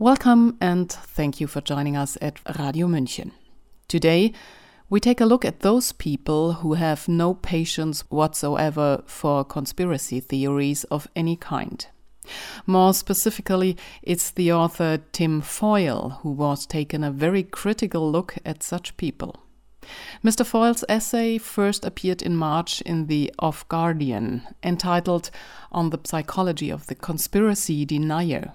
Welcome and thank you for joining us at Radio München. Today, we take a look at those people who have no patience whatsoever for conspiracy theories of any kind. More specifically, it's the author Tim Foyle who was taking a very critical look at such people. Mr. Foyle's essay first appeared in March in the Off Guardian, entitled On the Psychology of the Conspiracy Denier.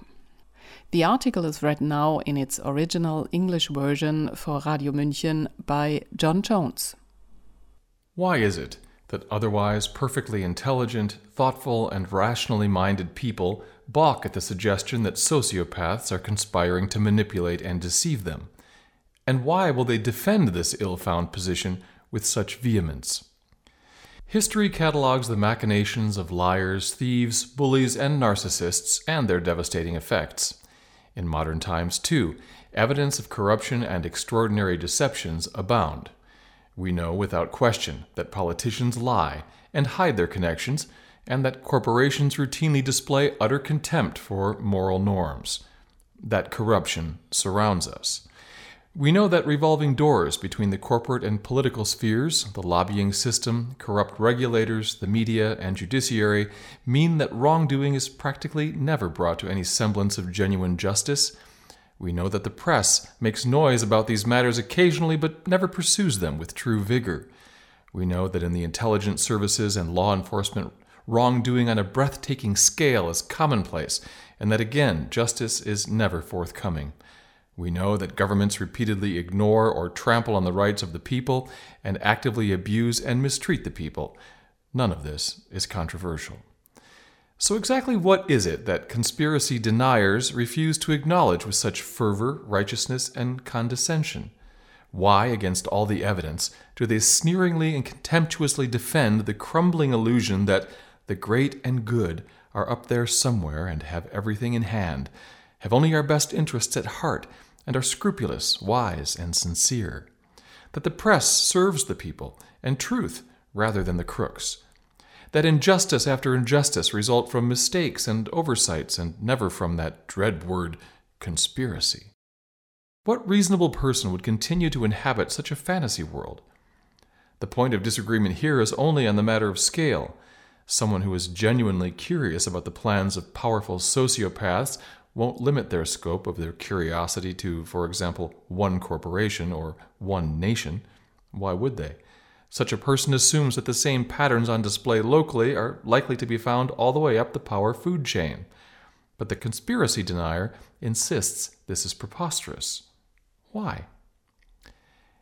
The article is read now in its original English version for Radio München by John Jones. Why is it that otherwise perfectly intelligent, thoughtful, and rationally minded people balk at the suggestion that sociopaths are conspiring to manipulate and deceive them? And why will they defend this ill found position with such vehemence? History catalogues the machinations of liars, thieves, bullies, and narcissists and their devastating effects. In modern times, too, evidence of corruption and extraordinary deceptions abound. We know without question that politicians lie and hide their connections, and that corporations routinely display utter contempt for moral norms. That corruption surrounds us. We know that revolving doors between the corporate and political spheres, the lobbying system, corrupt regulators, the media, and judiciary mean that wrongdoing is practically never brought to any semblance of genuine justice. We know that the press makes noise about these matters occasionally but never pursues them with true vigor. We know that in the intelligence services and law enforcement, wrongdoing on a breathtaking scale is commonplace, and that again, justice is never forthcoming. We know that governments repeatedly ignore or trample on the rights of the people and actively abuse and mistreat the people. None of this is controversial. So, exactly what is it that conspiracy deniers refuse to acknowledge with such fervor, righteousness, and condescension? Why, against all the evidence, do they sneeringly and contemptuously defend the crumbling illusion that the great and good are up there somewhere and have everything in hand, have only our best interests at heart, and are scrupulous, wise, and sincere. That the press serves the people and truth rather than the crooks. That injustice after injustice result from mistakes and oversights and never from that dread word conspiracy. What reasonable person would continue to inhabit such a fantasy world? The point of disagreement here is only on the matter of scale. Someone who is genuinely curious about the plans of powerful sociopaths won't limit their scope of their curiosity to, for example, one corporation or one nation. Why would they? Such a person assumes that the same patterns on display locally are likely to be found all the way up the power food chain. But the conspiracy denier insists this is preposterous. Why?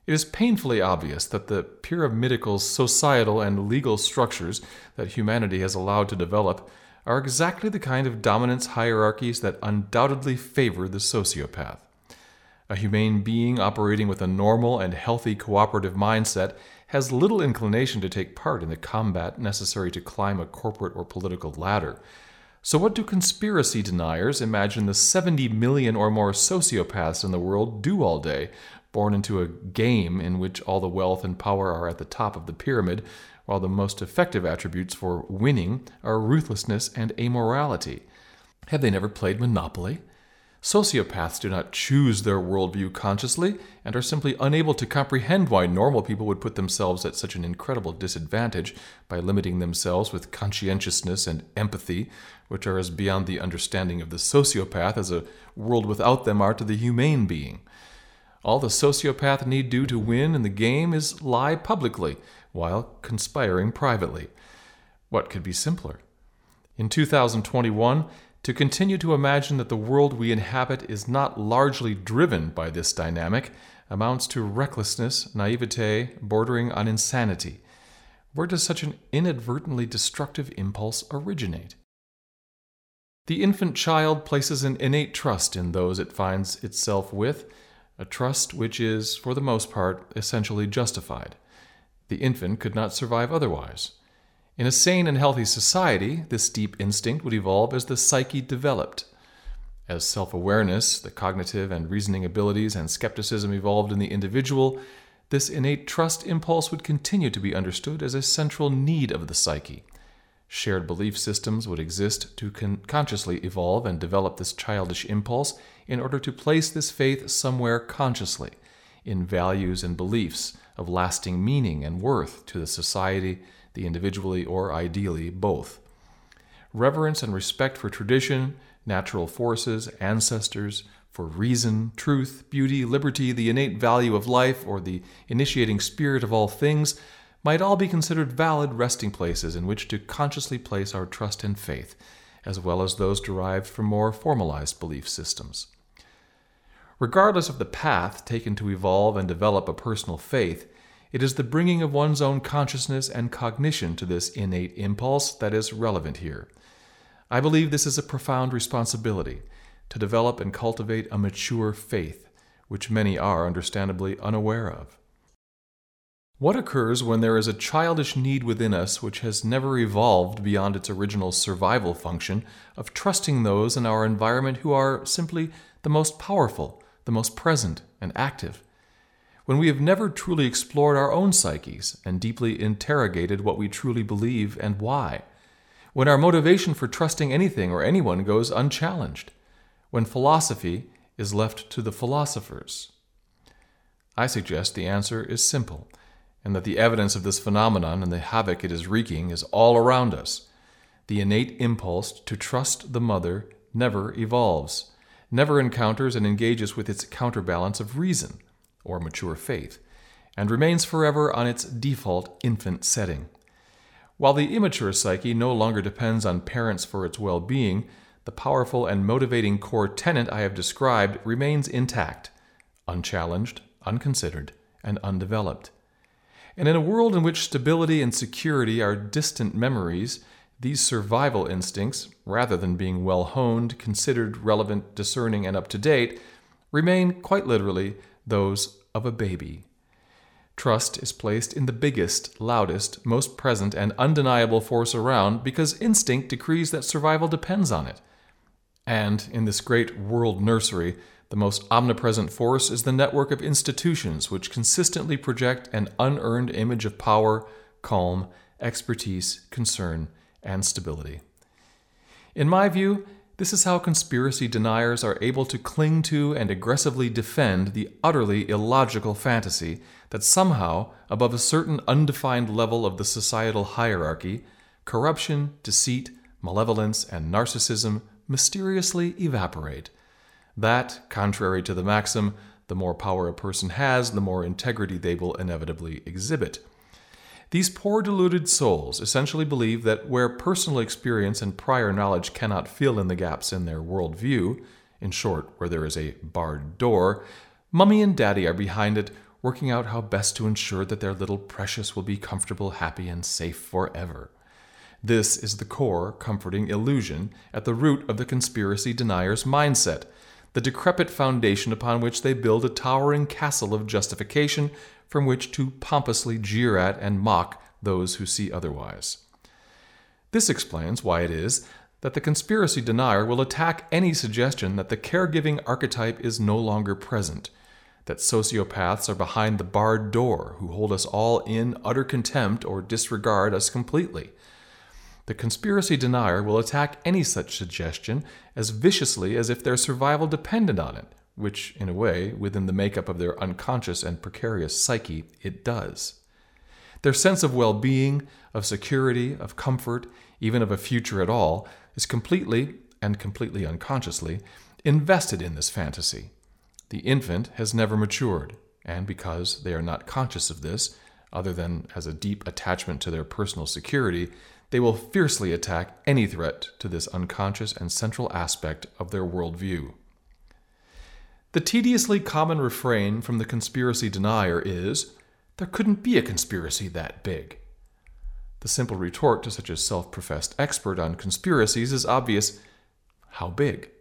It is painfully obvious that the pyramidal societal and legal structures that humanity has allowed to develop are exactly the kind of dominance hierarchies that undoubtedly favor the sociopath. A humane being operating with a normal and healthy cooperative mindset has little inclination to take part in the combat necessary to climb a corporate or political ladder. So, what do conspiracy deniers imagine the 70 million or more sociopaths in the world do all day, born into a game in which all the wealth and power are at the top of the pyramid, while the most effective attributes for winning are ruthlessness and amorality. Have they never played Monopoly? Sociopaths do not choose their worldview consciously and are simply unable to comprehend why normal people would put themselves at such an incredible disadvantage by limiting themselves with conscientiousness and empathy, which are as beyond the understanding of the sociopath as a world without them are to the humane being. All the sociopath need do to win in the game is lie publicly, while conspiring privately. What could be simpler? In 2021, to continue to imagine that the world we inhabit is not largely driven by this dynamic amounts to recklessness, naivete, bordering on insanity. Where does such an inadvertently destructive impulse originate? The infant child places an innate trust in those it finds itself with, a trust which is, for the most part, essentially justified. The infant could not survive otherwise. In a sane and healthy society, this deep instinct would evolve as the psyche developed. As self awareness, the cognitive and reasoning abilities, and skepticism evolved in the individual, this innate trust impulse would continue to be understood as a central need of the psyche. Shared belief systems would exist to con- consciously evolve and develop this childish impulse in order to place this faith somewhere consciously, in values and beliefs of lasting meaning and worth to the society, the individually, or ideally both. Reverence and respect for tradition, natural forces, ancestors, for reason, truth, beauty, liberty, the innate value of life, or the initiating spirit of all things might all be considered valid resting places in which to consciously place our trust and faith, as well as those derived from more formalized belief systems. Regardless of the path taken to evolve and develop a personal faith, it is the bringing of one's own consciousness and cognition to this innate impulse that is relevant here. I believe this is a profound responsibility to develop and cultivate a mature faith, which many are understandably unaware of. What occurs when there is a childish need within us which has never evolved beyond its original survival function of trusting those in our environment who are simply the most powerful, the most present, and active? When we have never truly explored our own psyches and deeply interrogated what we truly believe and why? When our motivation for trusting anything or anyone goes unchallenged? When philosophy is left to the philosophers? I suggest the answer is simple and that the evidence of this phenomenon and the havoc it is wreaking is all around us. The innate impulse to trust the mother never evolves, never encounters and engages with its counterbalance of reason, or mature faith, and remains forever on its default infant setting. While the immature psyche no longer depends on parents for its well being, the powerful and motivating core tenet I have described remains intact, unchallenged, unconsidered, and undeveloped. And in a world in which stability and security are distant memories, these survival instincts, rather than being well honed, considered, relevant, discerning, and up to date, remain quite literally those of a baby. Trust is placed in the biggest, loudest, most present, and undeniable force around because instinct decrees that survival depends on it. And in this great world nursery, the most omnipresent force is the network of institutions which consistently project an unearned image of power, calm, expertise, concern, and stability. In my view, this is how conspiracy deniers are able to cling to and aggressively defend the utterly illogical fantasy that somehow, above a certain undefined level of the societal hierarchy, corruption, deceit, malevolence, and narcissism mysteriously evaporate that, contrary to the maxim, the more power a person has, the more integrity they will inevitably exhibit. These poor deluded souls essentially believe that where personal experience and prior knowledge cannot fill in the gaps in their worldview, in short, where there is a barred door, mummy and daddy are behind it, working out how best to ensure that their little precious will be comfortable, happy, and safe forever. This is the core, comforting illusion at the root of the conspiracy denier's mindset the decrepit foundation upon which they build a towering castle of justification from which to pompously jeer at and mock those who see otherwise. This explains why it is that the conspiracy denier will attack any suggestion that the caregiving archetype is no longer present, that sociopaths are behind the barred door who hold us all in utter contempt or disregard us completely the conspiracy denier will attack any such suggestion as viciously as if their survival depended on it, which, in a way, within the makeup of their unconscious and precarious psyche, it does. Their sense of well being, of security, of comfort, even of a future at all, is completely, and completely unconsciously, invested in this fantasy. The infant has never matured, and because they are not conscious of this, other than as a deep attachment to their personal security, they will fiercely attack any threat to this unconscious and central aspect of their worldview. The tediously common refrain from the conspiracy denier is there couldn't be a conspiracy that big. The simple retort to such a self professed expert on conspiracies is obvious how big?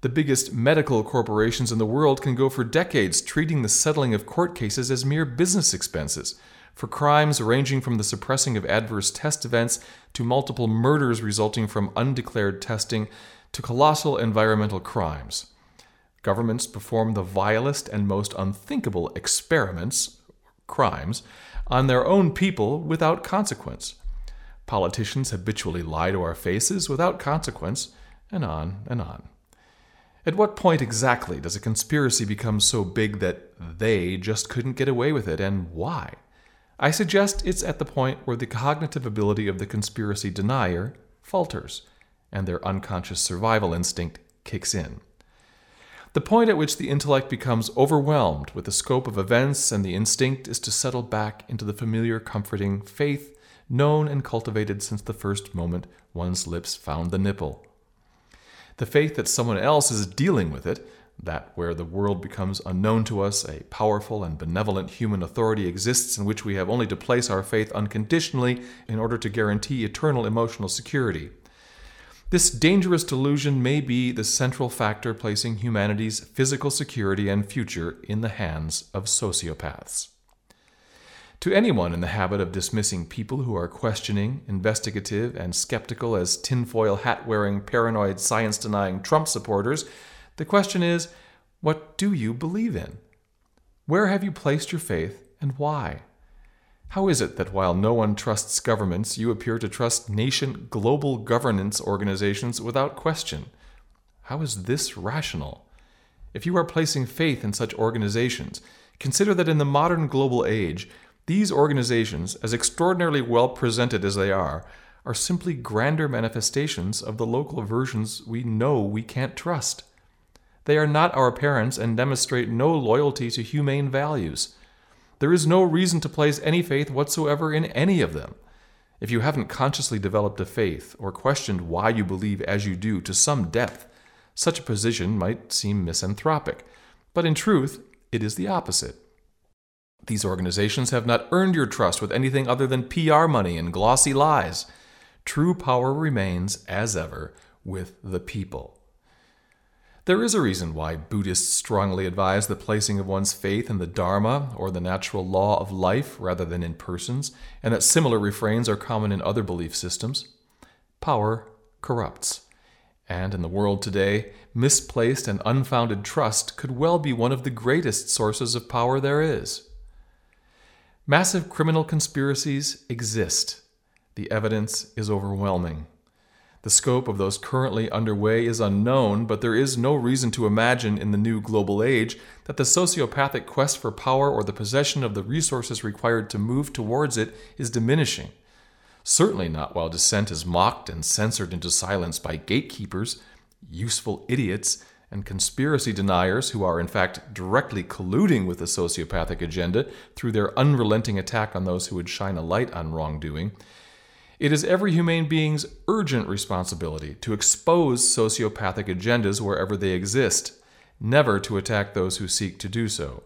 The biggest medical corporations in the world can go for decades treating the settling of court cases as mere business expenses, for crimes ranging from the suppressing of adverse test events to multiple murders resulting from undeclared testing to colossal environmental crimes. Governments perform the vilest and most unthinkable experiments, crimes, on their own people without consequence. Politicians habitually lie to our faces without consequence, and on and on. At what point exactly does a conspiracy become so big that they just couldn't get away with it, and why? I suggest it's at the point where the cognitive ability of the conspiracy denier falters, and their unconscious survival instinct kicks in. The point at which the intellect becomes overwhelmed with the scope of events and the instinct is to settle back into the familiar, comforting faith known and cultivated since the first moment one's lips found the nipple. The faith that someone else is dealing with it, that where the world becomes unknown to us, a powerful and benevolent human authority exists in which we have only to place our faith unconditionally in order to guarantee eternal emotional security. This dangerous delusion may be the central factor placing humanity's physical security and future in the hands of sociopaths. To anyone in the habit of dismissing people who are questioning, investigative, and skeptical as tinfoil hat wearing, paranoid, science denying Trump supporters, the question is what do you believe in? Where have you placed your faith and why? How is it that while no one trusts governments, you appear to trust nation global governance organizations without question? How is this rational? If you are placing faith in such organizations, consider that in the modern global age, these organizations, as extraordinarily well presented as they are, are simply grander manifestations of the local versions we know we can't trust. They are not our parents and demonstrate no loyalty to humane values. There is no reason to place any faith whatsoever in any of them. If you haven't consciously developed a faith or questioned why you believe as you do to some depth, such a position might seem misanthropic, but in truth, it is the opposite. These organizations have not earned your trust with anything other than PR money and glossy lies. True power remains, as ever, with the people. There is a reason why Buddhists strongly advise the placing of one's faith in the Dharma or the natural law of life rather than in persons, and that similar refrains are common in other belief systems. Power corrupts. And in the world today, misplaced and unfounded trust could well be one of the greatest sources of power there is. Massive criminal conspiracies exist. The evidence is overwhelming. The scope of those currently underway is unknown, but there is no reason to imagine in the new global age that the sociopathic quest for power or the possession of the resources required to move towards it is diminishing. Certainly not while dissent is mocked and censored into silence by gatekeepers, useful idiots, and conspiracy deniers who are in fact directly colluding with the sociopathic agenda through their unrelenting attack on those who would shine a light on wrongdoing. It is every humane being's urgent responsibility to expose sociopathic agendas wherever they exist, never to attack those who seek to do so.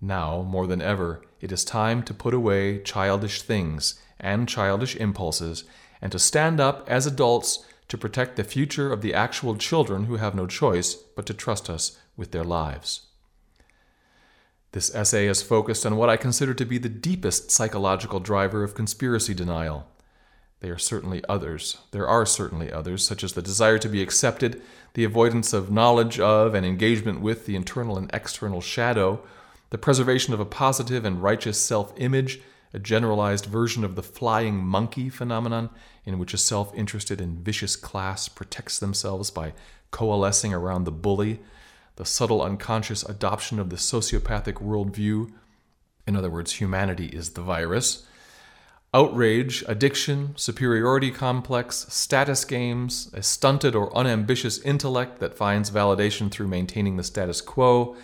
Now, more than ever, it is time to put away childish things and childish impulses and to stand up as adults to protect the future of the actual children who have no choice but to trust us with their lives. This essay is focused on what I consider to be the deepest psychological driver of conspiracy denial. There are certainly others. There are certainly others, such as the desire to be accepted, the avoidance of knowledge of and engagement with the internal and external shadow, the preservation of a positive and righteous self image, a generalized version of the flying monkey phenomenon, in which a self interested and vicious class protects themselves by coalescing around the bully, the subtle unconscious adoption of the sociopathic worldview. In other words, humanity is the virus. Outrage, addiction, superiority complex, status games, a stunted or unambitious intellect that finds validation through maintaining the status quo,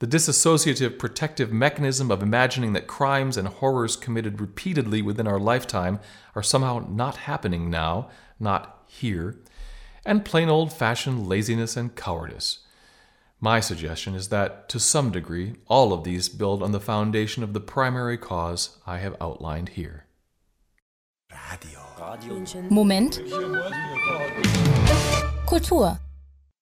the disassociative protective mechanism of imagining that crimes and horrors committed repeatedly within our lifetime are somehow not happening now, not here, and plain old fashioned laziness and cowardice. My suggestion is that, to some degree, all of these build on the foundation of the primary cause I have outlined here. Moment. Kultur